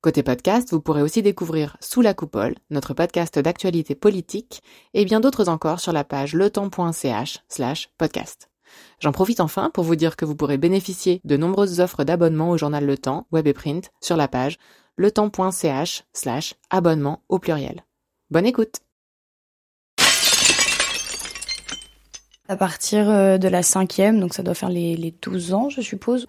Côté podcast, vous pourrez aussi découvrir Sous la coupole, notre podcast d'actualité politique, et bien d'autres encore sur la page letemps.ch slash podcast. J'en profite enfin pour vous dire que vous pourrez bénéficier de nombreuses offres d'abonnement au journal Le Temps, web et print, sur la page letemps.ch slash abonnement au pluriel. Bonne écoute À partir euh, de la cinquième, donc ça doit faire les, les 12 ans, je suppose,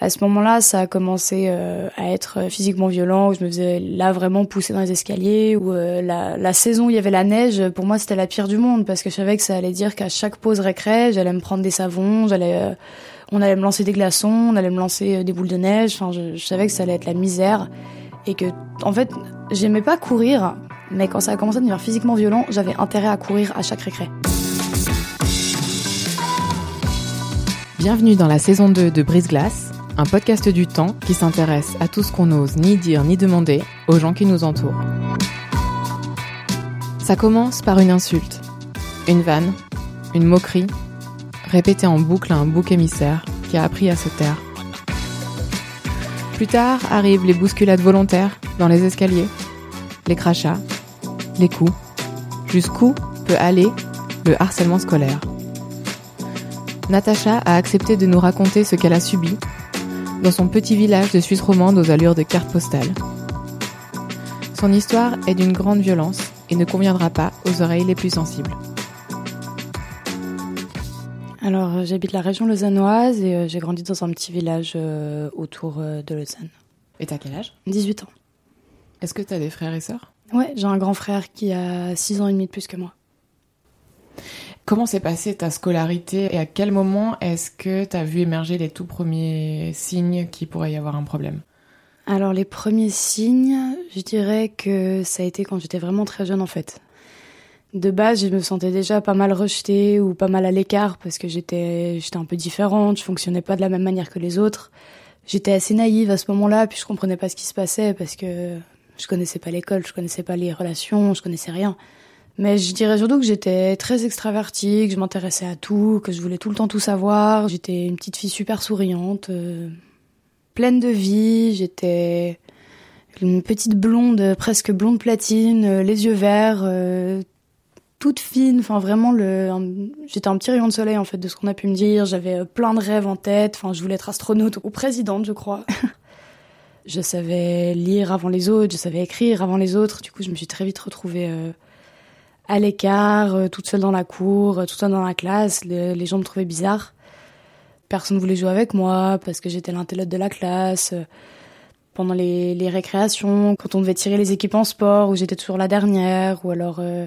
à ce moment-là, ça a commencé euh, à être physiquement violent, où je me faisais là vraiment pousser dans les escaliers, où euh, la, saison où il y avait la neige, pour moi c'était la pire du monde, parce que je savais que ça allait dire qu'à chaque pause récré, j'allais me prendre des savons, j'allais, euh, on allait me lancer des glaçons, on allait me lancer des boules de neige, enfin je, je, savais que ça allait être la misère, et que en fait j'aimais pas courir, mais quand ça a commencé à devenir physiquement violent, j'avais intérêt à courir à chaque récré. Bienvenue dans la saison 2 de Brise Glace un podcast du temps qui s'intéresse à tout ce qu'on n'ose ni dire ni demander aux gens qui nous entourent. Ça commence par une insulte, une vanne, une moquerie, répétée en boucle à un bouc émissaire qui a appris à se taire. Plus tard arrivent les bousculades volontaires dans les escaliers, les crachats, les coups, jusqu'où peut aller le harcèlement scolaire? Natacha a accepté de nous raconter ce qu'elle a subi dans son petit village de Suisse romande aux allures de carte postale. Son histoire est d'une grande violence et ne conviendra pas aux oreilles les plus sensibles. Alors, euh, j'habite la région lausannoise et euh, j'ai grandi dans un petit village euh, autour de Lausanne. Et t'as quel âge? 18 ans. Est-ce que t'as des frères et sœurs? Ouais, j'ai un grand frère qui a 6 ans et demi de plus que moi. Comment s'est passée ta scolarité et à quel moment est-ce que tu as vu émerger les tout premiers signes qu'il pourrait y avoir un problème? Alors les premiers signes, je dirais que ça a été quand j'étais vraiment très jeune en fait. De base, je me sentais déjà pas mal rejetée ou pas mal à l'écart parce que j'étais j'étais un peu différente, je fonctionnais pas de la même manière que les autres. J'étais assez naïve à ce moment-là, puis je comprenais pas ce qui se passait parce que je connaissais pas l'école, je connaissais pas les relations, je connaissais rien. Mais je dirais surtout que j'étais très extravertie, que je m'intéressais à tout, que je voulais tout le temps tout savoir. J'étais une petite fille super souriante, euh, pleine de vie. J'étais une petite blonde, presque blonde platine, euh, les yeux verts, euh, toute fine. Enfin, vraiment, j'étais un petit rayon de soleil en fait de ce qu'on a pu me dire. J'avais plein de rêves en tête. Enfin, je voulais être astronaute ou présidente, je crois. je savais lire avant les autres, je savais écrire avant les autres. Du coup, je me suis très vite retrouvée à l'écart, euh, toute seule dans la cour, euh, toute seule dans la classe. les gens me trouvaient bizarre. Personne voulait jouer avec moi parce que j'étais l'intellote de la classe. Pendant les, les, récréations, quand on devait tirer les équipes en sport, où j'étais toujours la dernière, ou alors euh,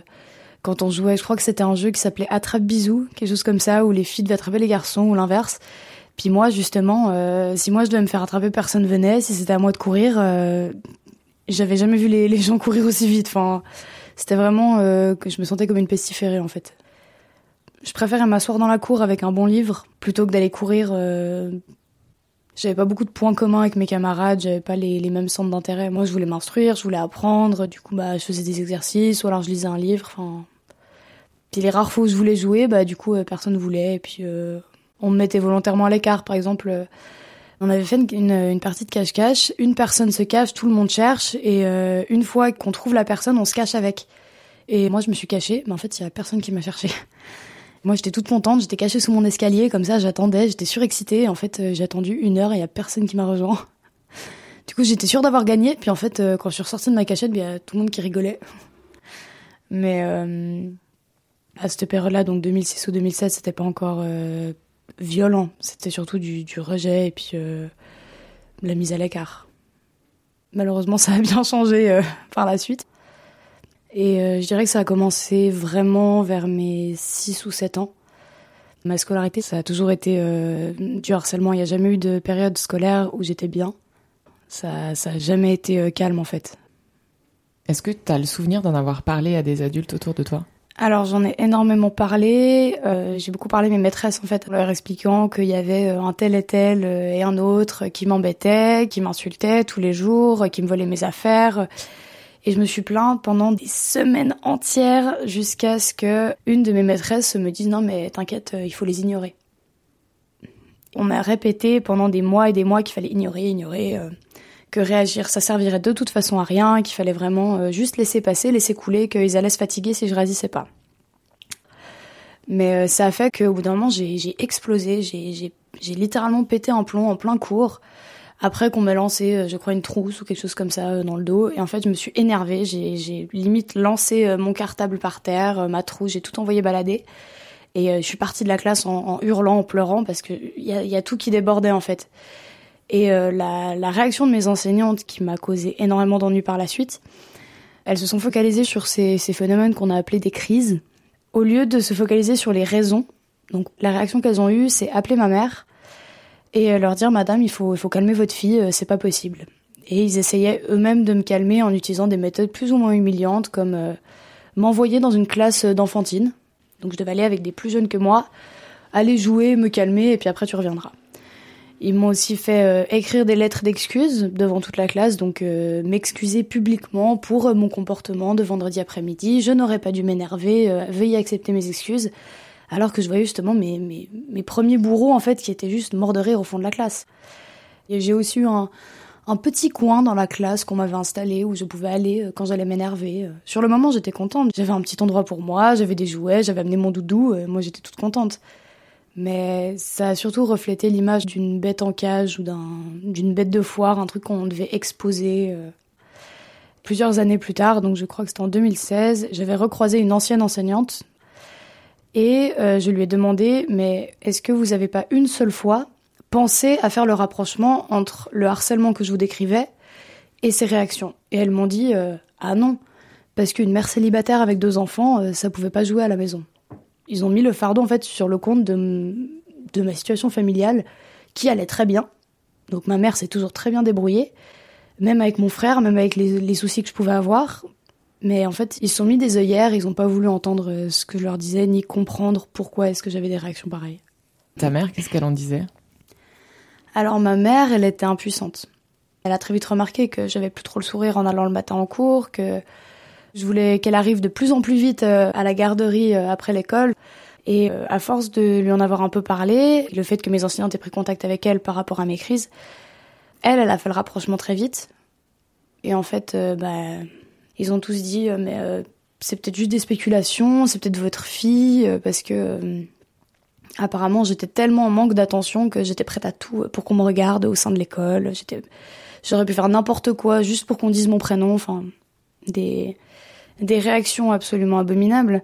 quand on jouait, je crois que c'était un jeu qui s'appelait Attrape bisous, quelque chose comme ça, où les filles devaient attraper les garçons ou l'inverse. Puis moi, justement, si moi je devais me faire attraper, personne venait. Si c'était à moi de courir, j'avais jamais vu les, les, gens courir aussi vite. Enfin, c'était vraiment euh, que je me sentais comme une pestiférée en fait. Je préférais m'asseoir dans la cour avec un bon livre plutôt que d'aller courir. Euh... J'avais pas beaucoup de points communs avec mes camarades, j'avais pas les, les mêmes centres d'intérêt. Moi, je voulais m'instruire, je voulais apprendre, du coup, bah, je faisais des exercices, ou alors je lisais un livre. Puis les rares fois où je voulais jouer, bah, du coup, euh, personne voulait. Et puis, on me mettait volontairement à l'écart. Par exemple, on avait fait une, une, partie de cache-cache. Une personne se cache, tout le monde cherche. Et euh, une fois qu'on trouve la personne, on se cache avec. Et moi, je me suis cachée, mais en fait, il y a personne qui m'a cherché. Moi, j'étais toute contente, j'étais cachée sous mon escalier, comme ça, j'attendais, j'étais surexcitée. En fait, euh, j'ai attendu une heure et il y a personne qui m'a rejoint. Du coup, j'étais sûre d'avoir gagné. Puis en fait, euh, quand je suis ressortie de ma cachette, il y a tout le monde qui rigolait. Mais euh, à cette période-là, donc 2006 ou 2007, c'était pas encore euh, violent. C'était surtout du, rejet et puis euh, la mise à l'écart. Malheureusement, ça a bien changé euh, par la suite. Et euh, je dirais que ça a commencé vraiment vers mes 6 ou 7 ans. Ma scolarité, ça a toujours été du harcèlement. Il n'y a jamais eu de période scolaire où j'étais bien. Ça, ça a jamais été calme en fait. Est-ce que tu as le souvenir d'en avoir parlé à des adultes autour de toi? Alors j'en ai énormément parlé. Euh, j'ai beaucoup parlé à mes maîtresses en fait, en leur expliquant qu'il y avait euh, un tel et tel euh, et un autre qui m'embêtaient, qui m'insultaient tous les jours, qui me volaient mes affaires. Et je me suis plainte pendant des semaines entières jusqu'à ce que une de mes maîtresses me dise non mais t'inquiète, il faut les ignorer. On m'a répété pendant des mois et des mois qu'il fallait ignorer, ignorer, que réagir ça servirait de toute façon à rien, qu'il fallait vraiment juste laisser passer, laisser couler, qu'ils allaient se fatiguer si je réagissais pas. Mais ça a fait qu'au bout d'un moment j'ai explosé, j'ai littéralement pété un plomb en plein cours après qu'on m'ait lancé, euh, je crois, une trousse ou quelque chose comme ça euh, dans le dos. Et en fait, je me suis énervée. J'ai limite lancé euh, mon cartable par terre, ma trousse, j'ai tout envoyé balader. Et je suis partie de la classe en, hurlant, en pleurant, parce qu'il y a, y a tout qui débordait en fait. Et la, la, réaction de mes enseignantes, qui m'a causé énormément d'ennuis par la suite, elles se sont focalisées sur ces, phénomènes qu'on a appelés des crises, au lieu de se focaliser sur les raisons. Donc la réaction qu'elles ont eue, c'est appeler ma mère et euh, leur dire Madame, il faut, calmer votre fille, euh, c'est pas possible. Et ils essayaient eux-mêmes de me calmer en utilisant des méthodes plus ou moins humiliantes, comme euh, m'envoyer dans une classe d'enfantine. Donc je devais aller avec des plus jeunes que moi, aller jouer, me calmer, et puis après tu reviendras. Ils m'ont aussi fait écrire des lettres d'excuses devant toute la classe, donc m'excuser publiquement pour mon comportement de vendredi après-midi. Je n'aurais pas dû m'énerver, veuillez accepter mes excuses alors que je voyais justement mes, mes, mes, premiers bourreaux en fait qui étaient juste morts de rire au fond de la classe. Et j'ai aussi eu un, un petit coin dans la classe qu'on m'avait installé où je pouvais aller euh, quand j'allais m'énerver. Euh. Sur le moment, j'étais contente. J'avais un petit endroit pour moi, j'avais des jouets, j'avais amené mon doudou, moi j'étais toute contente. Mais ça a surtout reflété l'image d'une bête en cage ou d'une bête de foire, un truc qu'on devait exposer. Euh. Plusieurs années plus tard, donc je crois que c'était en 2016, j'avais recroisé une ancienne enseignante et euh, je lui ai demandé, mais est-ce que vous n'avez pas une seule fois pensé à faire le rapprochement entre le harcèlement que je vous décrivais et ses réactions? Et elles m'ont dit, euh, ah non, parce qu'une mère célibataire avec deux enfants, euh, ça pouvait pas jouer à la maison. Ils ont mis le fardeau en fait sur le compte de, de ma situation familiale qui allait très bien. Donc ma mère s'est toujours très bien débrouillée, même avec mon frère, même avec les, les soucis que je pouvais avoir. Mais en fait, ils se sont mis des œillères, ils n'ont pas voulu entendre euh, ce que je leur disais, ni comprendre pourquoi est-ce que j'avais des réactions pareilles. Ta mère, qu'est-ce qu'elle en disait? Alors ma mère, elle était impuissante. Elle a très vite remarqué que j'avais plus trop le sourire en allant le matin en cours, que je voulais qu'elle arrive de plus en plus vite euh, à la garderie euh, après l'école. Et à force de lui en avoir un peu parlé, le fait que mes enseignantes aient pris contact avec elle par rapport à mes crises, elle, elle a fait le rapprochement très vite. Et en fait, bah, ils ont tous dit euh, mais euh, c'est peut-être juste des spéculations, c'est peut-être votre fille euh, parce que apparemment j'étais tellement en manque d'attention que j'étais prête à tout pour qu'on me regarde au sein de l'école. J'aurais pu faire n'importe quoi juste pour qu'on dise mon prénom, enfin des des réactions absolument abominables.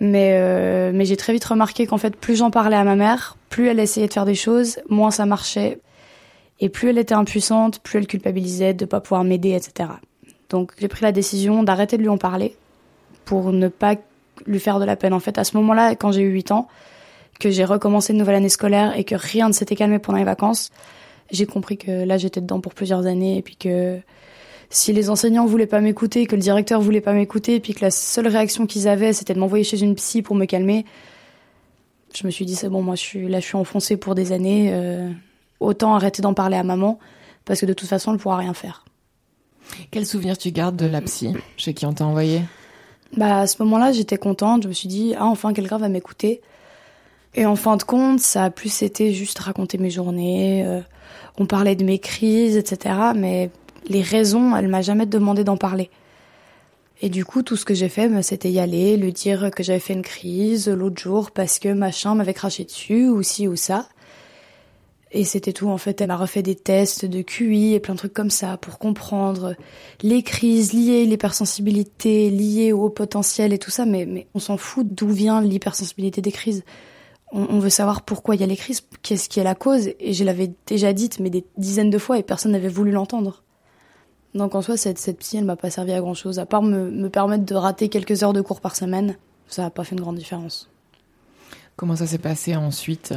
Mais mais j'ai très vite remarqué qu'en fait plus j'en parlais à ma mère, plus elle essayait de faire des choses, moins ça marchait. Et plus elle était impuissante, plus elle culpabilisait de pas pouvoir m'aider, etc. Donc j'ai pris la décision d'arrêter de lui en parler pour ne pas lui faire de la peine. En fait, à ce moment-là, quand j'ai eu 8 ans, que j'ai recommencé une nouvelle année scolaire et que rien ne s'était calmé pendant les vacances, j'ai compris que là j'étais dedans pour plusieurs années et puis que si les enseignants voulaient pas m'écouter, que le directeur voulait pas m'écouter, puis que la seule réaction qu'ils avaient c'était de m'envoyer chez une psy pour me calmer, je me suis dit c'est bon, moi je suis là, je suis enfoncée pour des années, euh, autant arrêter d'en parler à maman parce que de toute façon elle pourra rien faire. Quel souvenir tu gardes de la psy chez qui on t'a envoyé? Bah à ce moment-là, j'étais contente. Je me suis dit ah enfin quelqu'un va m'écouter. Et en fin de compte, ça a plus été juste raconter mes journées. Euh, on parlait de mes crises, etc. Mais les raisons, elle m'a jamais demandé d'en parler. Et du coup, tout ce que j'ai fait, bah, c'était y aller, lui dire que j'avais fait une crise l'autre jour parce que machin m'avait craché dessus, ou ci ou ça. Et c'était tout, en fait. Elle a refait des tests de QI et plein de trucs comme ça pour comprendre les crises liées, l'hypersensibilité liée au potentiel et tout ça. Mais, mais on s'en fout d'où vient l'hypersensibilité des crises. On, veut savoir pourquoi il y a les crises, qu'est-ce qui est la cause. Et je l'avais déjà dite, mais des dizaines de fois, et personne n'avait voulu l'entendre. Donc en soi, cette, cette psy, elle m'a pas servi à grand chose, à part me, me permettre de rater quelques heures de cours par semaine. Ça n'a pas fait une grande différence. Comment ça s'est passé ensuite?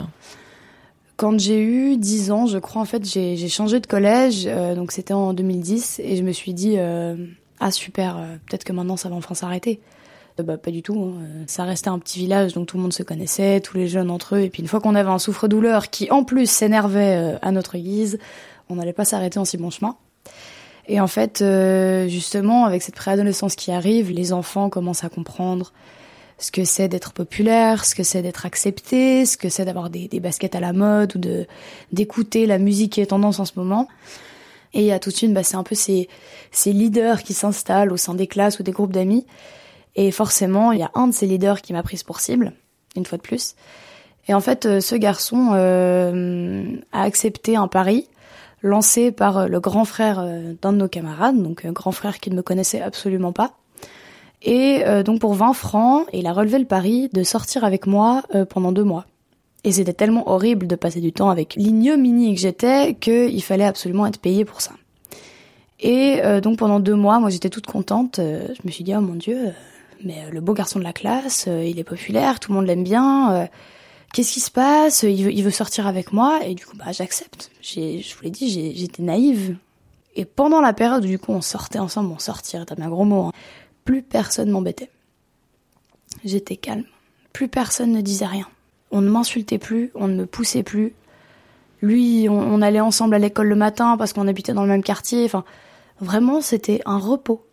Quand j'ai eu 10 ans, je crois, en fait, j'ai changé de collège, euh, donc c'était en 2010, et je me suis dit, euh, ah super, euh, peut-être que maintenant ça va enfin s'arrêter. bah, pas du tout. Hein. Ça restait un petit village, donc tout le monde se connaissait, tous les jeunes entre eux. Et puis une fois qu'on avait un souffre-douleur qui en plus s'énervait à notre guise, on n'allait pas s'arrêter en si bon chemin. Et en fait, justement, avec cette préadolescence qui arrive, les enfants commencent à comprendre ce que c'est d'être populaire, ce que c'est d'être accepté, ce que c'est d'avoir des, des, baskets à la mode ou de d'écouter la musique qui est tendance en ce moment. Et il y a tout de suite, bah, c'est un peu ces, ces leaders qui s'installent au sein des classes ou des groupes d'amis. Et forcément, il y a un de ces leaders qui m'a prise pour cible, une fois de plus. Et en fait, euh, ce garçon euh, a accepté un pari lancé par euh, le grand frère d'un de nos camarades, donc un grand frère qui ne me connaissait absolument pas, et euh, donc pour 20 francs, il a relevé le pari de sortir avec moi euh, pendant deux mois. Et c'était tellement horrible de passer du temps avec l'ignominie que j'étais qu'il fallait absolument être payé pour ça. Et euh, donc pendant deux mois, moi j'étais toute contente. je me suis dit oh mon dieu, mais le beau garçon de la classe, il est populaire, tout le monde l'aime bien. Qu'est-ce qui se passe? Il veut, sortir avec moi et du coup bah j'accepte. Je vous l'ai dit, j'étais naïve. Et pendant la période où du coup on sortait ensemble, on sortir, t'as bien gros mot. Hein, plus personne m'embêtait. J'étais calme. Plus personne ne disait rien. On ne m'insultait plus, on ne me poussait plus. Lui, on, allait ensemble à l'école le matin parce qu'on habitait dans le même quartier. Enfin, vraiment, c'était un repos.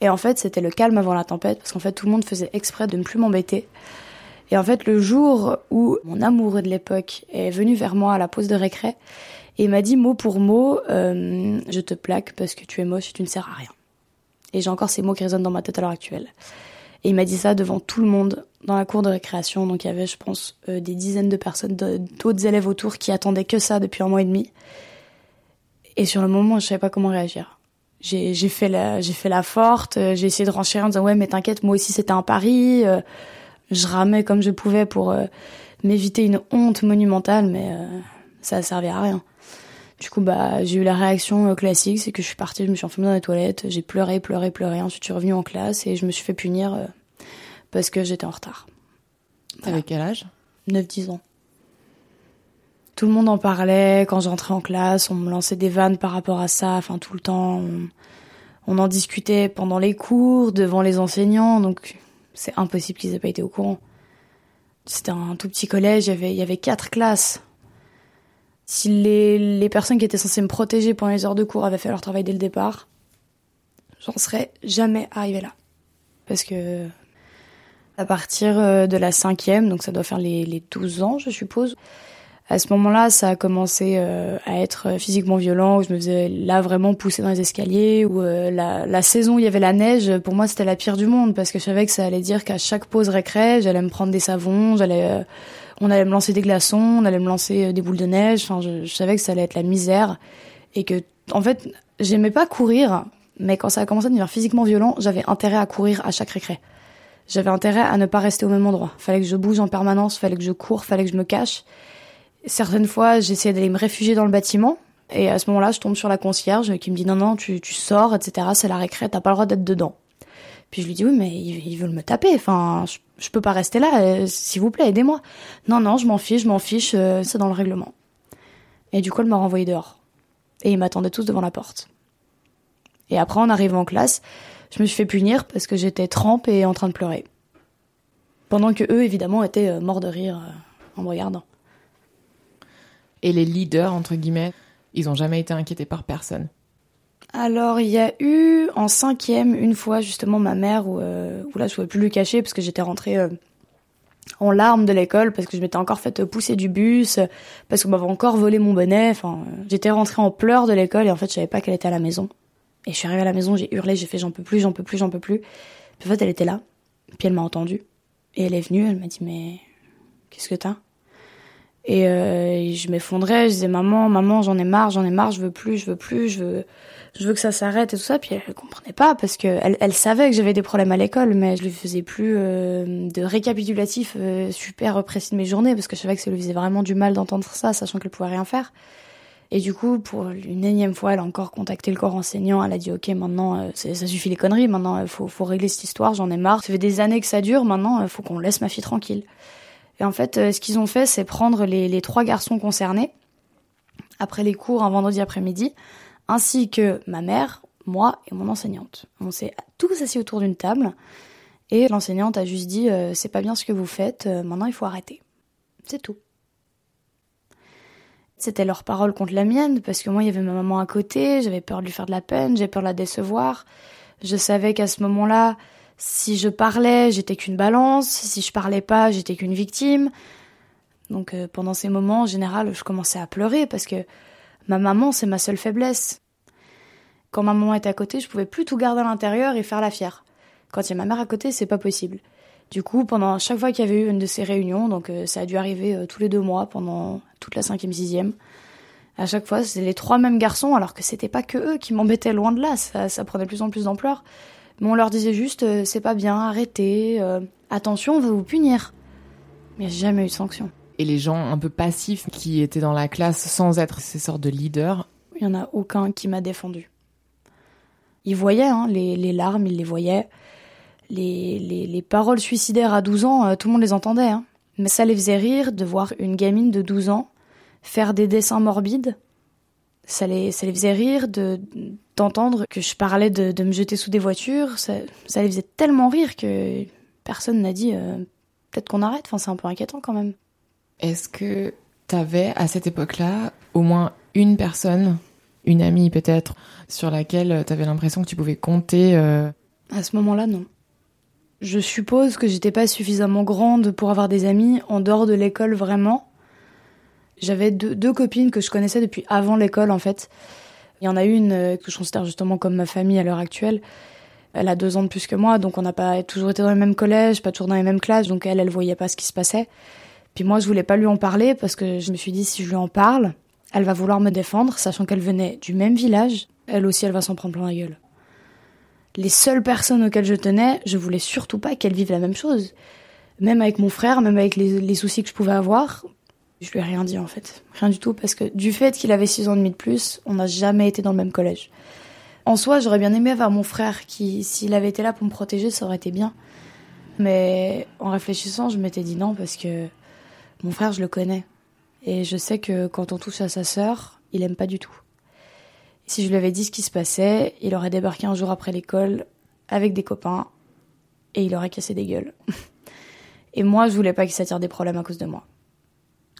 Et en fait, c'était le calme avant la tempête parce qu'en fait, tout le monde faisait exprès de ne plus m'embêter. Et en fait, le jour où mon amoureux de l'époque est venu vers moi à la pause de récré et m'a dit mot pour mot, euh, je te plaque parce que tu es moche et tu ne sers à rien. Et j'ai encore ces mots qui résonnent dans ma tête à l'heure actuelle. Et il m'a dit ça devant tout le monde dans la cour de récréation. Donc il y avait, je pense, euh, des dizaines de personnes, d'autres élèves autour qui attendaient que ça depuis un mois et demi. Et sur le moment, je savais pas comment réagir. J'ai fait la, forte. Euh, j'ai essayé de renchérir en disant ouais, mais t'inquiète, moi aussi c'était un pari. Je ramais comme je pouvais pour m'éviter une honte monumentale, mais ça servait à rien. Du coup, bah, j'ai eu la réaction euh, classique, c'est que je suis partie, je me suis enfermée dans les toilettes, j'ai pleuré, pleuré, pleuré. Ensuite, je suis revenue en classe et je me suis fait punir euh, parce que j'étais en retard. Avec quel âge? 9-10 ans. Tout le monde en parlait quand j'entrais en classe, on me lançait des vannes par rapport à ça, enfin tout le temps. On, en discutait pendant les cours, devant les enseignants, donc c'est impossible qu'ils aient pas été au courant. C'était un tout petit collège, il y avait, quatre classes. Si les, les personnes qui étaient censées me protéger pendant les heures de cours avaient fait leur travail dès le départ, j'en serais jamais arrivée là. Parce que à partir euh, de la cinquième, donc ça doit faire les, les 12 ans, je suppose, à ce moment-là, ça a commencé euh, à être physiquement violent, où je me faisais là vraiment pousser dans les escaliers, où euh, la, la, saison où il y avait la neige, pour moi c'était la pire du monde, parce que je savais que ça allait dire qu'à chaque pause récré, j'allais me prendre des savons, j'allais on allait me lancer des glaçons, on allait me lancer euh, des boules de neige. Enfin, je, savais que ça allait être la misère et que, en fait, j'aimais pas courir, mais quand ça a commencé à devenir physiquement violent, j'avais intérêt à courir à chaque récré. J'avais intérêt à ne pas rester au même endroit. Fallait que je bouge en permanence, fallait que je cours, fallait que je me cache. Certaines fois, j'essayais d'aller me réfugier dans le bâtiment. Et à ce moment-là, je tombe sur la concierge qui me dit non, non, tu, tu sors, etc. C'est la récré, t'as pas le droit d'être dedans. Puis je lui dis oui mais ils, veulent me taper, enfin je, je peux pas rester là, euh, s'il vous plaît aidez-moi. Non non je m'en fiche, je m'en fiche, euh, c'est dans le règlement. Et du coup elle m'a renvoyé dehors. Et ils m'attendaient tous devant la porte. Et après en arrivant en classe, je me suis fait punir parce que j'étais trempe et en train de pleurer. Pendant que eux évidemment étaient euh, morts de rire en me regardant. Et les leaders entre guillemets, ils ont jamais été inquiétés par personne. Alors il y a eu en cinquième une fois justement ma mère où, euh, là je pouvais plus lui cacher parce que j'étais rentrée euh, en larmes de l'école parce que je m'étais encore fait pousser du bus parce qu'on m'avait encore volé mon bonnet. Enfin j'étais rentrée en pleurs de l'école et en fait je savais pas qu'elle était à la maison. Et je suis arrivée à la maison, j'ai hurlé, j'ai fait j'en peux plus, j'en peux plus, j'en peux plus. Puis en fait elle était là, puis elle m'a entendue et elle est venue, elle m'a dit mais qu'est-ce que t'as? Et, euh, je m'effondrais, je disais maman, maman, j'en ai marre, j'en ai marre, je veux plus, je veux plus, je veux je veux que ça s'arrête et tout ça. Puis elle, comprenait pas parce que elle, elle savait que j'avais des problèmes à l'école, mais je lui faisais plus euh, de récapitulatif euh, super précis de mes journées parce que je savais que ça lui faisait vraiment du mal d'entendre ça, sachant qu'elle pouvait rien faire. Et du coup, pour une énième fois, elle a encore contacté le corps enseignant. Elle a dit OK, maintenant euh, ça suffit les conneries. Maintenant, il faut, faut régler cette histoire. J'en ai marre. Ça fait des années que ça dure. Maintenant, il faut qu'on laisse ma fille tranquille. Et en fait, ce qu'ils ont fait, c'est prendre les, les trois garçons concernés après les cours un vendredi après-midi ainsi que ma mère, moi et mon enseignante. On s'est tous assis autour d'une table Et l'enseignante a juste dit euh, c'est pas bien ce que vous faites, euh, maintenant il faut arrêter. C'est tout. C'était leur parole contre la mienne, parce que moi il y avait ma maman à côté, j'avais peur de lui faire de la peine, j'ai peur de la décevoir. Je savais qu'à ce moment-là, si je parlais, j'étais qu'une balance, si je parlais pas, j'étais qu'une victime. Donc euh, pendant ces moments, en général, je commençais à pleurer parce que ma maman, c'est ma seule faiblesse. Quand ma maman était à côté, je pouvais plus tout garder à l'intérieur et faire la fière. Quand il y a ma mère à côté, c'est pas possible. Du coup, pendant chaque fois qu'il y avait eu une de ces réunions, donc euh, ça a dû arriver euh, tous les deux mois pendant toute la cinquième, sixième, à chaque fois, c'était les trois mêmes garçons, alors que c'était pas que eux qui m'embêtaient loin de là, ça, ça, prenait de plus en plus d'ampleur. Mais on leur disait juste, euh, c'est pas bien, arrêtez, attention, on va vous punir. Mais jamais eu de sanction. Et les gens un peu passifs qui étaient dans la classe sans être ces sortes de leaders Il y en a aucun qui m'a défendu. Ils voyaient hein, les, les larmes, ils les voyaient les, les, les, paroles suicidaires à 12 ans, euh, tout le monde les entendait. Hein. Mais ça les faisait rire de voir une gamine de 12 ans faire des dessins morbides. Ça les, ça les faisait rire de d'entendre que je parlais de, de, me jeter sous des voitures. Ça, ça les faisait tellement rire que personne n'a dit euh, peut-être qu'on arrête. Enfin, c'est un peu inquiétant quand même. Est-ce que t'avais à cette époque-là au moins une personne, une amie peut-être, sur laquelle t'avais l'impression que tu pouvais compter euh... À ce moment-là, non. Je suppose que j'étais pas suffisamment grande pour avoir des amis en dehors de l'école vraiment. J'avais deux, copines que je connaissais depuis avant l'école en fait. Il y en a une euh, que je considère justement comme ma famille à l'heure actuelle. Elle a deux ans de plus que moi, donc on n'a pas toujours été dans le même collège, pas toujours dans les mêmes classes, donc elle, elle voyait pas ce qui se passait. Puis moi, je voulais pas lui en parler parce que je me suis dit si je lui en parle, elle va vouloir me défendre, sachant qu'elle venait du même village. Elle aussi, elle va s'en prendre plein la gueule les seules personnes auxquelles je tenais, je voulais surtout pas qu'elles vivent la même chose. Même avec mon frère, même avec les, soucis que je pouvais avoir, je lui ai rien dit en fait. Rien du tout, parce que du fait qu'il avait six ans et demi de plus, on n'a jamais été dans le même collège. En soi, j'aurais bien aimé avoir mon frère qui, s'il avait été là pour me protéger, ça aurait été bien. Mais en réfléchissant, je m'étais dit non, parce que mon frère, je le connais. Et je sais que quand on touche à sa sœur, il aime pas du tout. Si je lui avais dit ce qui se passait, il aurait débarqué un jour après l'école avec des copains et il aurait cassé des gueules. et moi, je voulais pas qu'il s'attire des problèmes à cause de moi.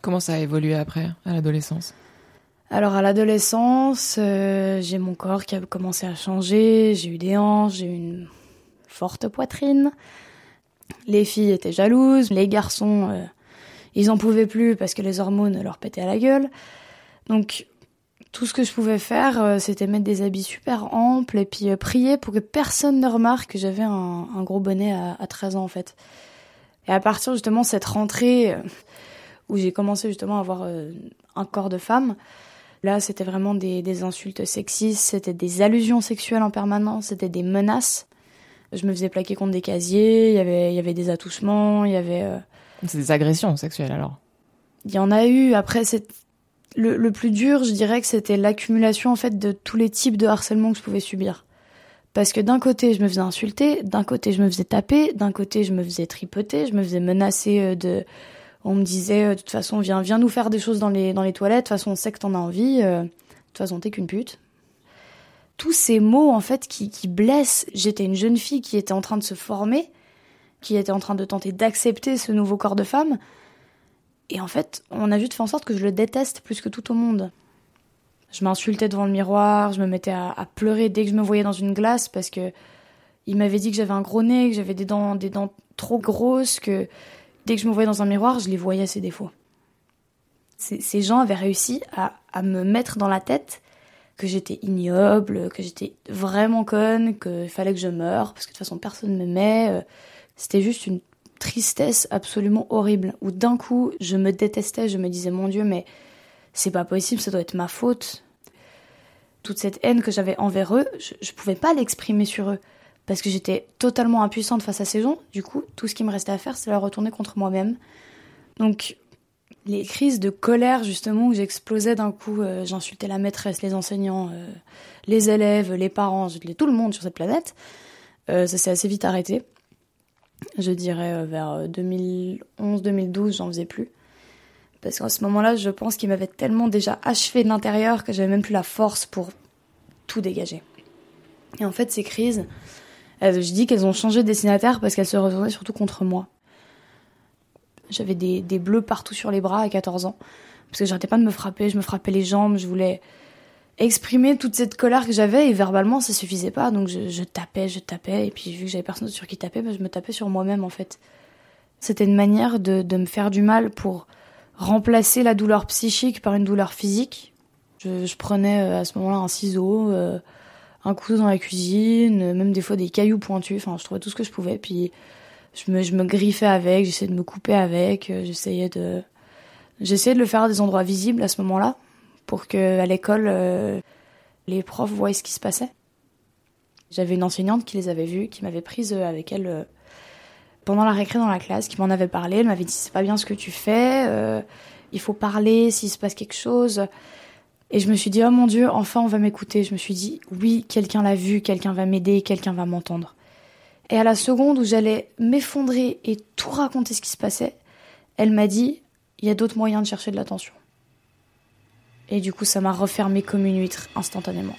Comment ça a évolué après, à l'adolescence? Alors à l'adolescence, euh, j'ai mon corps qui a commencé à changer, j'ai eu des hanches, j'ai eu une forte poitrine. Les filles étaient jalouses, les garçons, euh, ils en pouvaient plus parce que les hormones leur pétaient à la gueule. Donc tout ce que je pouvais faire, euh, c'était mettre des habits super amples et puis prier pour que personne ne remarque que j'avais un, gros bonnet à, 13 ans en fait. Et à partir justement cette rentrée où j'ai commencé justement à avoir un corps de femme, là c'était vraiment des, insultes sexistes, c'était des allusions sexuelles en permanence, c'était des menaces. Je me faisais plaquer contre des casiers, il y avait, il y avait des attouchements, il y avait... C'est des agressions sexuelles alors il y en a eu. Après, c'est le, plus dur, je dirais que c'était l'accumulation en fait de tous les types de harcèlement que je pouvais subir. Parce que d'un côté, je me faisais insulter, d'un côté, je me faisais taper, d'un côté, je me faisais tripoter, je me faisais menacer euh, de. On me disait, euh, de toute façon, viens, nous faire des choses dans les, toilettes, de toute façon, on sait que t'en as envie, euh, de toute façon, t'es qu'une pute. Tous ces mots, en fait, qui, qui blessent. J'étais une jeune fille qui était en train de se former, qui était en train de tenter d'accepter ce nouveau corps de femme. Et en fait, on a juste fait en sorte que je le déteste plus que tout au monde. Je m'insultais devant le miroir, je me mettais à, pleurer dès que je me voyais dans une glace parce que il m'avait dit que j'avais un gros nez, que j'avais des dents, des dents trop grosses, que dès que je me voyais dans un miroir, je les voyais ses défauts. Ces gens avaient réussi à, me mettre dans la tête que j'étais ignoble, que j'étais vraiment conne, qu'il fallait que je meure, parce que de toute façon personne ne m'aimait. C'était juste une tristesse absolument horrible, où d'un coup, je me détestais, je me disais, mon Dieu, mais c'est pas possible, ça doit être ma faute. Toute cette haine que j'avais envers eux, je, je pouvais pas l'exprimer sur eux, parce que j'étais totalement impuissante face à ces gens. Du coup, tout ce qui me restait à faire, c'est la retourner contre moi-même. Donc, les crises de colère, justement, où j'explosais d'un coup, euh, j'insultais la maîtresse, les enseignants, euh, les élèves, les parents, tout le monde sur cette planète, euh, ça s'est assez vite arrêté je dirais vers 2011-2012, euh, j'en faisais plus. Parce qu'à ce moment-là, je pense qu'il m'avait tellement déjà achevé de l'intérieur que j'avais même plus la force pour tout dégager. Et en fait, ces crises, je dis qu'elles ont changé de destinataire parce qu'elles se retournaient surtout contre moi. J'avais des, bleus partout sur les bras à 14 ans. Parce que j'arrêtais pas de me frapper, je me frappais les jambes, je voulais exprimer toute cette colère que j'avais et verbalement ça suffisait pas. Donc je, tapais, je tapais. Et puis vu que j'avais personne sur qui taper, bah, je me tapais sur moi-même en fait. C'était une manière de, me faire du mal pour remplacer la douleur psychique par une douleur physique. Je, je prenais euh, à ce moment-là un ciseau, euh, un couteau dans la cuisine, même des fois des cailloux pointus. Enfin, je trouvais tout ce que je pouvais. Puis je me, griffais avec, j'essayais de me couper avec, euh, j'essayais de, j'essayais de le faire à des endroits visibles à ce moment-là, pour que à l'école, euh, les profs voient ce qui se passait. J'avais une enseignante qui les avait vus, qui m'avait prise euh, avec elle pendant la récré dans la classe, qui m'en avait parlé. Elle m'avait dit c'est pas bien ce que tu fais, il faut parler s'il se passe quelque chose. Et je me suis dit oh mon Dieu, enfin on va m'écouter. Je me suis dit oui, quelqu'un l'a vu, quelqu'un va m'aider, quelqu'un va m'entendre. Et à la seconde où j'allais m'effondrer et tout raconter ce qui se passait, elle m'a dit il y a d'autres moyens de chercher de l'attention. Et du coup, ça m'a refermé comme une huître instantanément.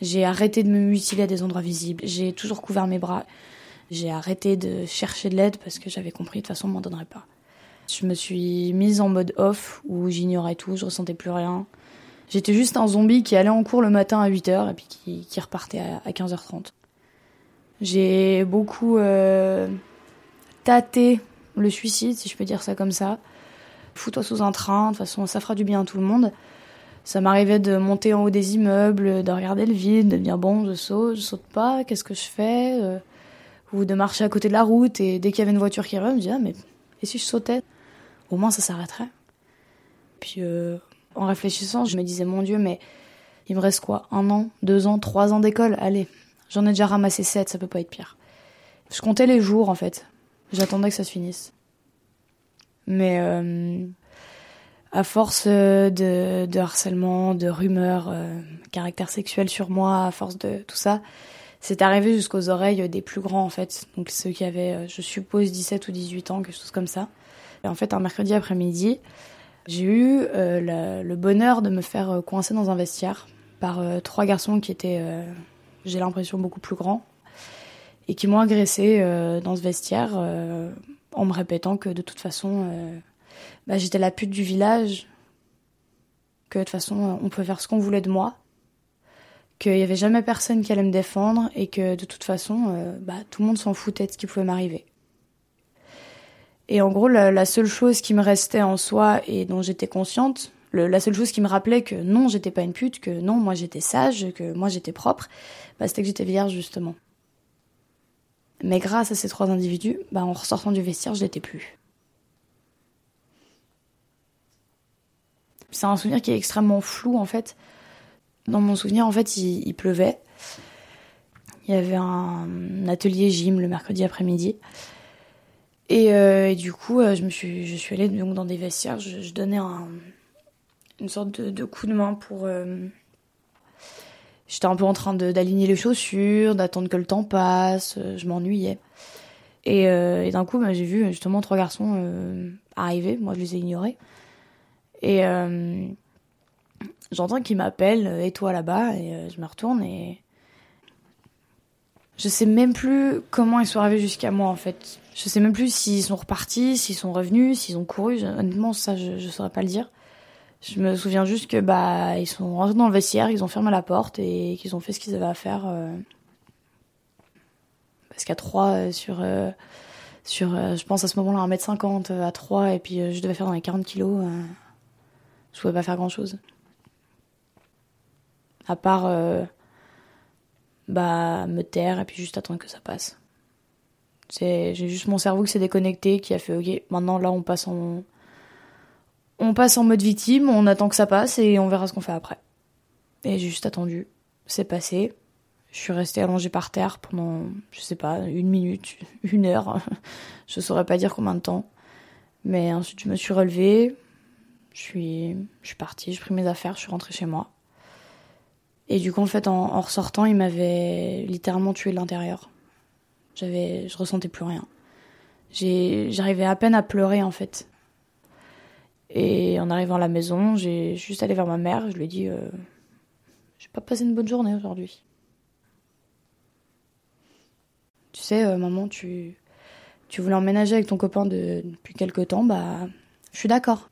J'ai arrêté de me mutiler à des endroits visibles, j'ai toujours couvert mes bras, j'ai arrêté de chercher de l'aide parce que j'avais compris de toute façon on m'en donnerait pas. Je me suis mise en mode off où j'ignorais tout, je ressentais plus rien. J'étais juste un zombie qui allait en cours le matin à 8h et puis qui, repartait à 15h30. J'ai beaucoup euh, tâté le suicide, si je peux dire ça comme ça. Fous-toi sous un train, de toute façon, ça fera du bien à tout le monde. Ça m'arrivait de monter en haut des immeubles, de regarder le vide, de me dire bon, je saute, je saute pas, qu'est-ce que je fais euh, Ou de marcher à côté de la route et dès qu'il y avait une voiture qui arrivait, je me disais ah, mais et si je sautais? Au moins ça s'arrêterait. Puis euh, en réfléchissant, je me disais mon Dieu, mais il me reste quoi? Un an, deux ans, trois ans d'école? Allez, J'en ai déjà ramassé 7, ça peut pas être pire. Je comptais les jours en fait. J'attendais que ça se finisse. Mais euh, à force euh, de, harcèlement, de rumeurs, euh, caractère sexuel sur moi, à force de tout ça, c'est arrivé jusqu'aux oreilles des plus grands en fait. Donc ceux qui avaient, je suppose, 17 ou 18 ans, quelque chose comme ça. Et en fait, un mercredi après-midi, j'ai eu euh, le bonheur de me faire coincer dans un vestiaire par trois garçons qui étaient j'ai l'impression beaucoup plus grand, et qui m'ont agressé euh, dans ce vestiaire euh, en me répétant que de toute façon, euh, bah, j'étais la pute du village, que de toute façon, on pouvait faire ce qu'on voulait de moi, qu'il n'y avait jamais personne qui allait me défendre, et que de toute façon, bah, tout le monde s'en foutait de ce qui pouvait m'arriver. Et en gros, la, seule chose qui me restait en soi et dont j'étais consciente, la seule chose qui me rappelait que non, j'étais pas une pute, que non, moi j'étais sage, que moi j'étais propre, bah, c'était que j'étais vierge justement. Mais grâce à ces trois individus, bah, en ressortant du vestiaire, je l'étais plus. C'est un souvenir qui est extrêmement flou en fait. Dans mon souvenir, en fait, il, pleuvait. Il y avait un atelier gym le mercredi après-midi. Et, euh, du coup, euh, je me suis, je suis allée donc dans des vestiaires. Je, donnais une sorte de, coup de main pour euh, J'étais un peu en train d'aligner les chaussures, d'attendre que le temps passe, je m'ennuyais. Et, et d'un coup, bah, j'ai vu justement trois garçons arriver, moi je les ai ignorés. Et j'entends qu'ils m'appellent, et toi là-bas, et je me retourne et... Je sais même plus comment ils sont arrivés jusqu'à moi en fait. Je sais même plus s'ils sont repartis, s'ils sont revenus, s'ils ont couru. Honnêtement, ça, je, je saurais pas le dire. Je me souviens juste que bah ils sont rentrés dans le vestiaire, ils ont fermé la porte et qu'ils ont fait ce qu'ils avaient à faire. Euh... Parce qu'à 3 euh, sur euh, sur je pense à ce moment-là 1m50 à 3 et puis je devais faire dans les 40 kilos, je pouvais pas faire grand-chose. À part bah me taire et puis juste attendre que ça passe. J'ai juste mon cerveau qui s'est déconnecté qui a fait OK, maintenant là on passe en on passe en mode victime, on attend que ça passe et on verra ce qu'on fait après. Et j'ai juste attendu. C'est passé. Je suis restée allongée par terre pendant, je sais pas, une minute, une heure. je saurais pas dire combien de temps. Mais ensuite, je me suis relevée. Je suis, je suis partie, j'ai pris mes affaires, je suis rentrée chez moi. Et du coup, en fait, en, en ressortant, il m'avait littéralement tué de l'intérieur. J'avais, je ressentais plus rien. J'arrivais à peine à pleurer, en fait. Et en arrivant à la maison, j'ai juste allé vers ma mère, je lui ai dit euh, J'ai pas passé une bonne journée aujourd'hui. Tu sais, euh, maman, tu, tu voulais emménager avec ton copain depuis quelque temps, bah, je suis d'accord.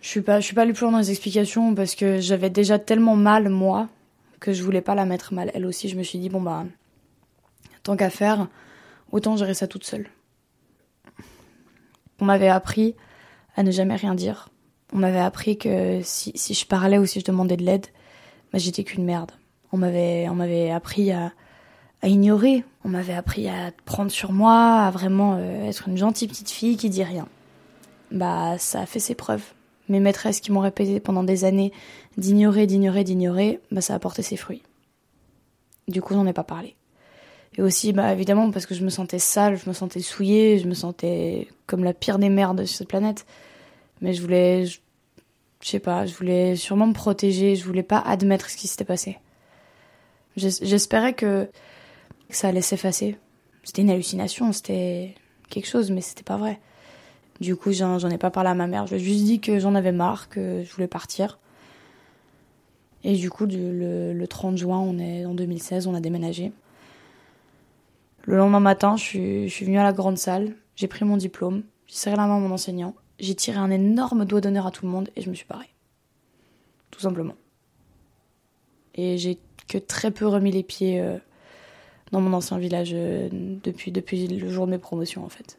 Je suis pas, je suis pas allée plus loin dans les explications parce que j'avais déjà tellement mal, moi, que je voulais pas la mettre mal. Elle aussi, je me suis dit, bon, bah, tant qu'à faire, autant gérer ça toute seule. On m'avait appris à ne jamais rien dire. On m'avait appris que si, si je parlais ou si je demandais de l'aide, bah, j'étais qu'une merde. On m'avait, on m'avait appris à, à ignorer. On m'avait appris à prendre sur moi, à vraiment euh, être une gentille petite fille qui dit rien. Bah, ça a fait ses preuves. Mes maîtresses qui m'ont répété pendant des années d'ignorer, d'ignorer, d'ignorer, bah, ça a porté ses fruits. Du coup, j'en ai pas parlé. Et aussi, bah, évidemment, parce que je me sentais sale, je me sentais souillée, je me sentais comme la pire des merdes sur cette planète. Mais je voulais, je, sais pas, je voulais sûrement me protéger, je voulais pas admettre ce qui s'était passé. J'espérais que ça allait s'effacer. C'était une hallucination, c'était quelque chose, mais c'était pas vrai. Du coup, j'en ai pas parlé à ma mère. Je lui ai juste dit que j'en avais marre, que je voulais partir. Et du coup, le, le 30 juin, on est en 2016, on a déménagé. Le lendemain matin, je suis, je suis venue à la grande salle, j'ai pris mon diplôme, j'ai serré la main à mon enseignant, j'ai tiré un énorme doigt d'honneur à tout le monde et je me suis parée. Tout simplement. Et j'ai que très peu remis les pieds euh, dans mon ancien village euh, depuis, depuis le jour de mes promotions en fait.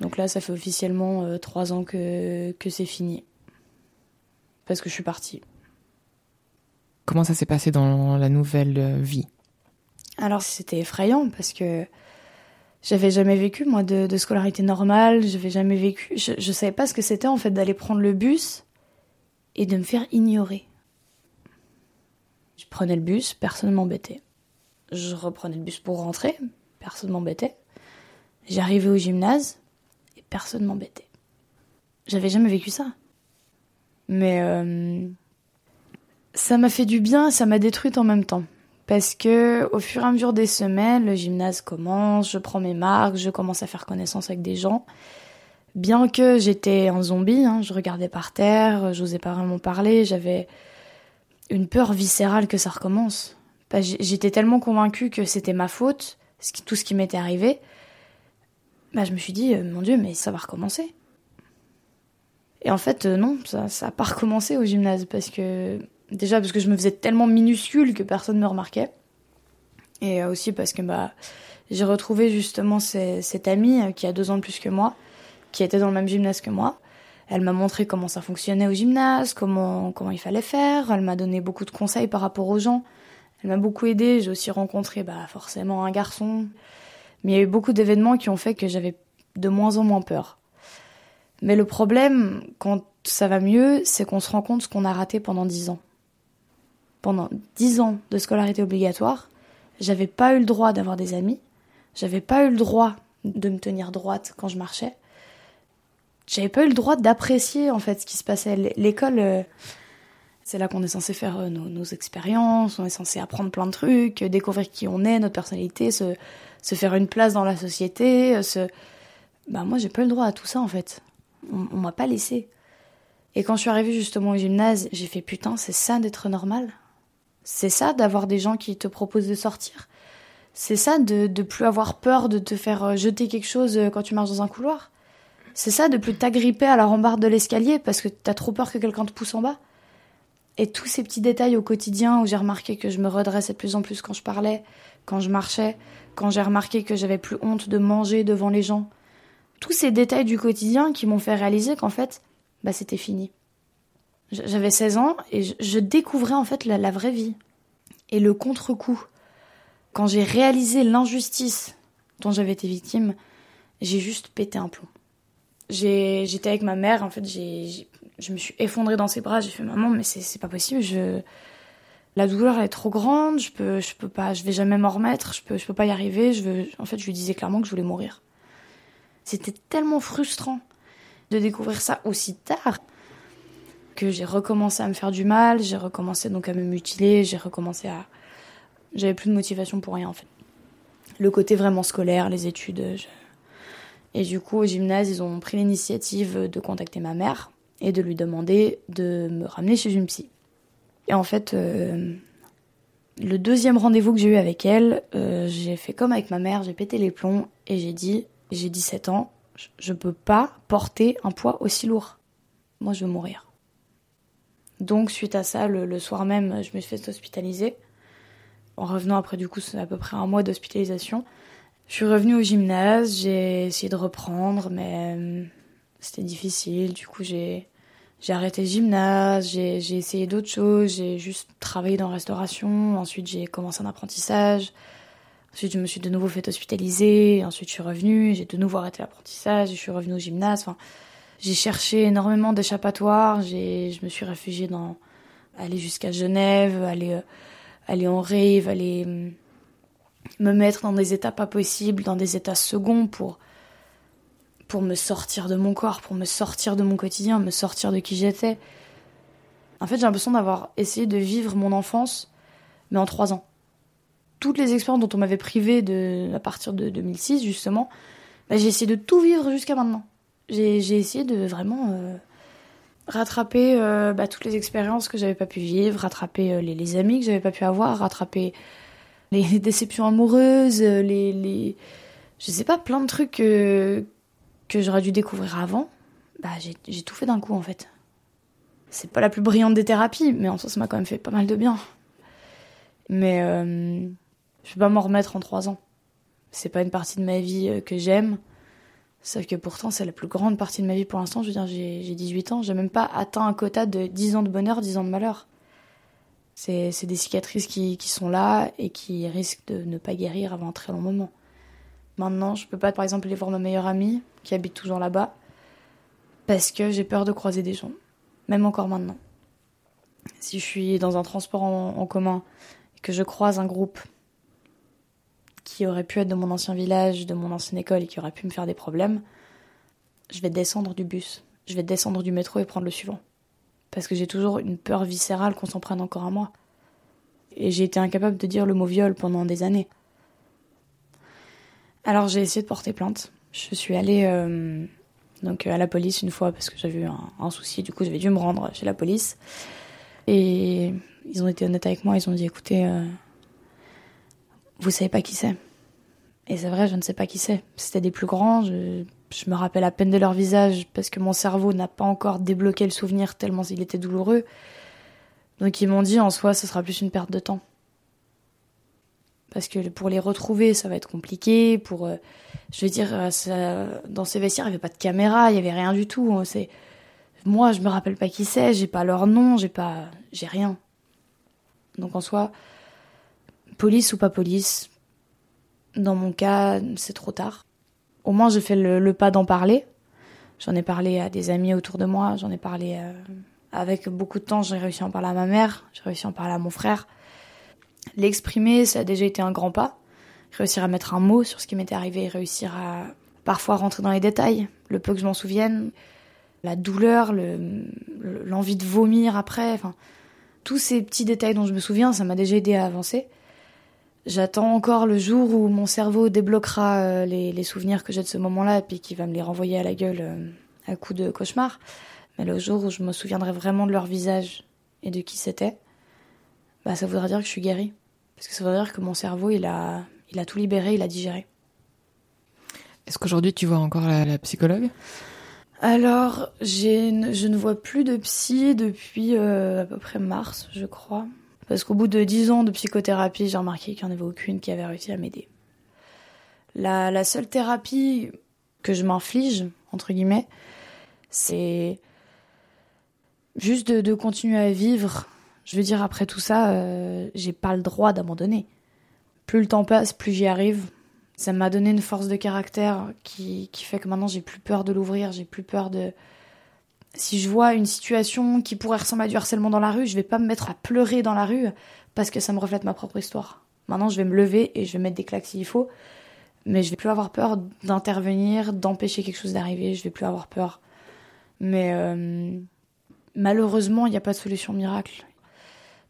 Donc là, ça fait officiellement euh, trois ans que, que c'est fini. Parce que je suis partie. Comment ça s'est passé dans la nouvelle vie? Alors c'était effrayant parce que j'avais jamais vécu moi de, scolarité normale, j'avais jamais vécu, je, je savais pas ce que c'était en fait d'aller prendre le bus et de me faire ignorer. Je prenais le bus, personne m'embêtait je reprenais le bus pour rentrer, personne m'embêtait. J'arrivais au gymnase et personne m'embêtait. J'avais jamais vécu ça. Mais euh, ça m'a fait du bien, ça m'a détruite en même temps. Parce que au fur et à mesure des semaines, le gymnase commence, je prends mes marques, je commence à faire connaissance avec des gens. Bien que j'étais un zombie, hein, je regardais par terre, j'osais pas vraiment parler, j'avais une peur viscérale que ça recommence. J'étais tellement convaincue que c'était ma faute, tout ce qui m'était arrivé. Bah, je me suis dit, euh, mon Dieu, mais ça va recommencer. Et en fait, euh, non, ça n'a pas recommencé au gymnase parce que déjà parce que je me faisais tellement minuscule que personne ne me remarquait, et euh, aussi parce que bah j'ai retrouvé justement cette amie qui a deux ans de plus que moi, qui était dans le même gymnase que moi. Elle m'a montré comment ça fonctionnait au gymnase, comment comment il fallait faire. Elle m'a donné beaucoup de conseils par rapport aux gens. Elle m'a beaucoup aidée. J'ai aussi rencontré bah, forcément un garçon. Mais il y a eu beaucoup d'événements qui ont fait que j'avais de moins en moins peur. Mais le problème, quand ça va mieux, c'est qu'on se rend compte ce qu'on a raté pendant dix ans. Pendant dix ans de scolarité obligatoire, j'avais pas eu le droit d'avoir des amis. J'avais pas eu le droit de me tenir droite quand je marchais. J'avais pas eu le droit d'apprécier en fait ce qui se passait. L'école, euh, c'est là qu'on est censé faire euh, nos, expériences, on est censé apprendre plein de trucs, découvrir qui on est, notre personnalité, se, se faire une place dans la société. Euh, se... Bah moi j'ai pas eu le droit à tout ça en fait. On, on m'a pas laissé. Et quand je suis arrivée justement au gymnase, j'ai fait putain, c'est ça d'être normal. C'est ça d'avoir des gens qui te proposent de sortir. C'est ça de, de plus avoir peur de te faire jeter quelque chose quand tu marches dans un couloir. C'est ça de plus t'agripper à la rambarde de l'escalier parce que t'as trop peur que quelqu'un te pousse en bas. Et tous ces petits détails au quotidien où j'ai remarqué que je me redressais de plus en plus quand je parlais, quand je marchais, quand j'ai remarqué que j'avais plus honte de manger devant les gens. Tous ces détails du quotidien qui m'ont fait réaliser qu'en fait, bah c'était fini. J'avais 16 ans et je découvrais en fait la, vraie vie. Et le contre-coup. Quand j'ai réalisé l'injustice dont j'avais été victime, j'ai juste pété un plomb. J'étais avec ma mère, en fait, je me suis effondrée dans ses bras. J'ai fait maman, mais c'est pas possible. Je la douleur est trop grande. Je peux je peux pas. Je vais jamais m'en remettre. Je peux je peux pas y arriver. Je veux. En fait, je lui disais clairement que je voulais mourir. C'était tellement frustrant de découvrir ça aussi tard que j'ai recommencé à me faire du mal. J'ai recommencé donc à me mutiler. J'ai recommencé à. J'avais plus de motivation pour rien en fait. Le côté vraiment scolaire, les études. Et du coup, au gymnase, ils ont pris l'initiative de contacter ma mère et de lui demander de me ramener chez une psy. Et en fait, euh, Le deuxième rendez-vous que j'ai eu avec elle, euh, j'ai fait comme avec ma mère, j'ai pété les plombs et j'ai dit, j'ai 17 ans, je peux pas porter un poids aussi lourd. Moi, je veux mourir. Donc, suite à ça, le, soir même, je me suis fait hospitaliser. En revenant après, du coup, c'est à peu près un mois d'hospitalisation. Je suis revenue au gymnase, j'ai essayé de reprendre, mais euh, c'était difficile. Du coup, j'ai j'ai arrêté le gymnase, j'ai essayé d'autres choses, j'ai juste travaillé dans la restauration, ensuite j'ai commencé un apprentissage, ensuite je me suis de nouveau fait hospitaliser, ensuite je suis revenue, j'ai de nouveau arrêté l'apprentissage, je suis revenue au gymnase, j'ai cherché énormément d'échappatoires, je me suis réfugiée dans, aller jusqu'à Genève, aller, euh, aller en rave, aller hum, me mettre dans des états pas possibles, dans des états seconds pour, pour me sortir de mon corps, pour me sortir de mon quotidien, me sortir de qui j'étais. En fait, j'ai l'impression d'avoir essayé de vivre mon enfance, mais en trois ans. Toutes les expériences dont on m'avait privé à partir de 2006, justement, bah, j'ai essayé de tout vivre jusqu'à maintenant. J'ai, essayé de vraiment euh, rattraper euh, bah, toutes les expériences que j'avais pas pu vivre, rattraper euh, les, amis que j'avais pas pu avoir, rattraper les déceptions amoureuses, les, je sais pas, plein de trucs que, j'aurais dû découvrir avant, bah j'ai tout fait d'un coup en fait. C'est pas la plus brillante des thérapies, mais en soi ça m'a quand même fait pas mal de bien. Mais je vais pas m'en remettre en trois ans. C'est pas une partie de ma vie que j'aime. Sauf que pourtant c'est la plus grande partie de ma vie pour l'instant. Je veux dire, j'ai 18 ans, j'ai même pas atteint un quota de 10 ans de bonheur, 10 ans de malheur. C'est des cicatrices qui, qui sont là et qui risquent de ne pas guérir avant un très long moment. Maintenant, je peux pas, par exemple, aller voir ma meilleure amie, qui habite toujours là-bas, parce que j'ai peur de croiser des gens, même encore maintenant. Si je suis dans un transport en, commun et que je croise un groupe qui aurait pu être de mon ancien village, de mon ancienne école et qui aurait pu me faire des problèmes, je vais descendre du bus, je vais descendre du métro et prendre le suivant. Parce que j'ai toujours une peur viscérale qu'on s'en prenne encore à moi. Et j'ai été incapable de dire le mot viol pendant des années. Alors j'ai essayé de porter plainte. Je suis allée euh, donc à la police une fois parce que j'avais eu un, souci. Du coup, j'avais dû me rendre chez la police. Et ils ont été honnêtes avec moi. Ils ont dit écoutez, euh, vous savez pas qui c'est. Et c'est vrai, je ne sais pas qui c'est. C'était des plus grands. Je, me rappelle à peine de leur visage parce que mon cerveau n'a pas encore débloqué le souvenir tellement il était douloureux. Donc ils m'ont dit en soi, ce sera plus une perte de temps parce que pour les retrouver, ça va être compliqué. Pour, euh, je veux dire, dans ces vestiaires, il n'y avait pas de caméra, il n'y avait rien du tout. Hein. C'est, moi, je me rappelle pas qui c'est, j'ai pas leur nom, j'ai pas, j'ai rien. Donc en soi, police ou pas police, dans mon cas, c'est trop tard. Au moins, j'ai fait le, pas d'en parler. J'en ai parlé à des amis autour de moi, j'en ai parlé euh, avec beaucoup de temps. J'ai réussi à en parler à ma mère, j'ai réussi à en parler à mon frère. L'exprimer, ça a déjà été un grand pas. Réussir à mettre un mot sur ce qui m'était arrivé, réussir à parfois rentrer dans les détails, le peu que je m'en souvienne, la douleur, l'envie de vomir après, enfin, tous ces petits détails dont je me souviens, ça m'a déjà aidé à avancer. J'attends encore le jour où mon cerveau débloquera euh, les, souvenirs que j'ai de ce moment-là et puis qui va me les renvoyer à la gueule euh, à coup de cauchemar. Mais le jour où je me souviendrai vraiment de leur visage et de qui c'était, bah, ça voudra dire que je suis guérie. Parce que ça voudrait dire que mon cerveau, il a, il a tout libéré, il a digéré. Est-ce qu'aujourd'hui tu vois encore la, psychologue? Alors, je ne vois plus de psy depuis euh, à peu près mars, je crois. Parce qu'au bout de dix ans de psychothérapie, j'ai remarqué qu'il n'y en avait aucune qui avait réussi à m'aider. La, la seule thérapie que je m'inflige, entre guillemets, c'est juste de, de continuer à vivre je veux dire, après tout ça, euh, j'ai pas le droit d'abandonner. Plus le temps passe, plus j'y arrive. Ça m'a donné une force de caractère qui, qui fait que maintenant j'ai plus peur de l'ouvrir, j'ai plus peur de. Si je vois une situation qui pourrait ressembler à du harcèlement dans la rue, je vais pas me mettre à pleurer dans la rue parce que ça me reflète ma propre histoire. Maintenant, je vais me lever et je vais mettre des claques s'il faut, mais je vais plus avoir peur d'intervenir, d'empêcher quelque chose d'arriver, je vais plus avoir peur. Mais euh, malheureusement, il n'y a pas de solution miracle.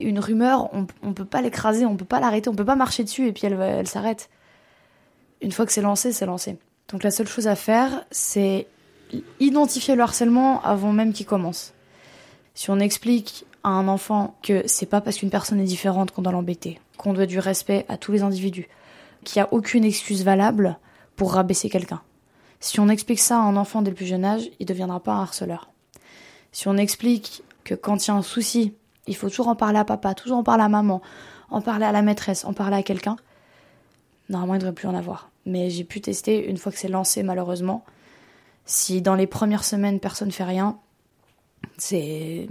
Une rumeur, on, ne peut pas l'écraser, on peut pas l'arrêter, on peut pas marcher dessus et puis elle, elle s'arrête. Une fois que c'est lancé, c'est lancé. Donc la seule chose à faire, c'est identifier le harcèlement avant même qu'il commence. Si on explique à un enfant que c'est pas parce qu'une personne est différente qu'on doit l'embêter, qu'on doit du respect à tous les individus, qu'il n'y a aucune excuse valable pour rabaisser quelqu'un. Si on explique ça à un enfant dès le plus jeune âge, il ne deviendra pas un harceleur. Si on explique que quand il y a un souci, il faut toujours en parler à papa, toujours en parler à maman, en parler à la maîtresse, en parler à quelqu'un, normalement il ne devrait plus en avoir. Mais j'ai pu tester une fois que c'est lancé malheureusement. Si dans les premières semaines personne ne fait rien, c'est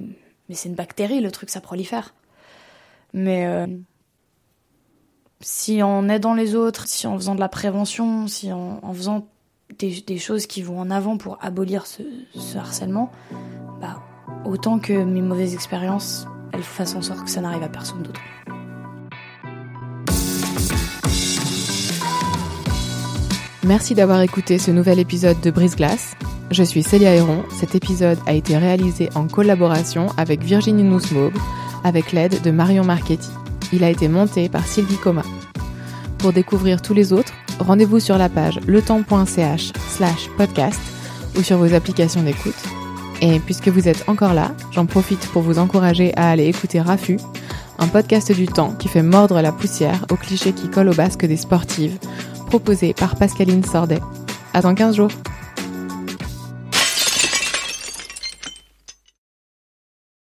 mais c'est une bactérie le truc ça prolifère. Mais euh, si en aidant les autres, si en faisant de la prévention, si en, faisant des, choses qui vont en avant pour abolir ce, ce harcèlement, bah, autant que mes mauvaises expériences, elles fassent en sorte que ça n'arrive à personne d'autre. Merci d'avoir écouté ce nouvel épisode de Brise Glace. Je suis Célia Héron. Cet épisode a été réalisé en collaboration avec Virginie Nussmaube, avec l'aide de Marion Marchetti. Il a été monté par Sylvie Coma. Pour découvrir tous les autres, rendez-vous sur la page letemps.ch slash podcast ou sur vos applications d'écoute. Et puisque vous êtes encore là, j'en profite pour vous encourager à aller écouter Rafu, un podcast du temps qui fait mordre la poussière aux clichés qui collent au basque des sportives proposé par Pascaline Sordet. À dans 15 jours.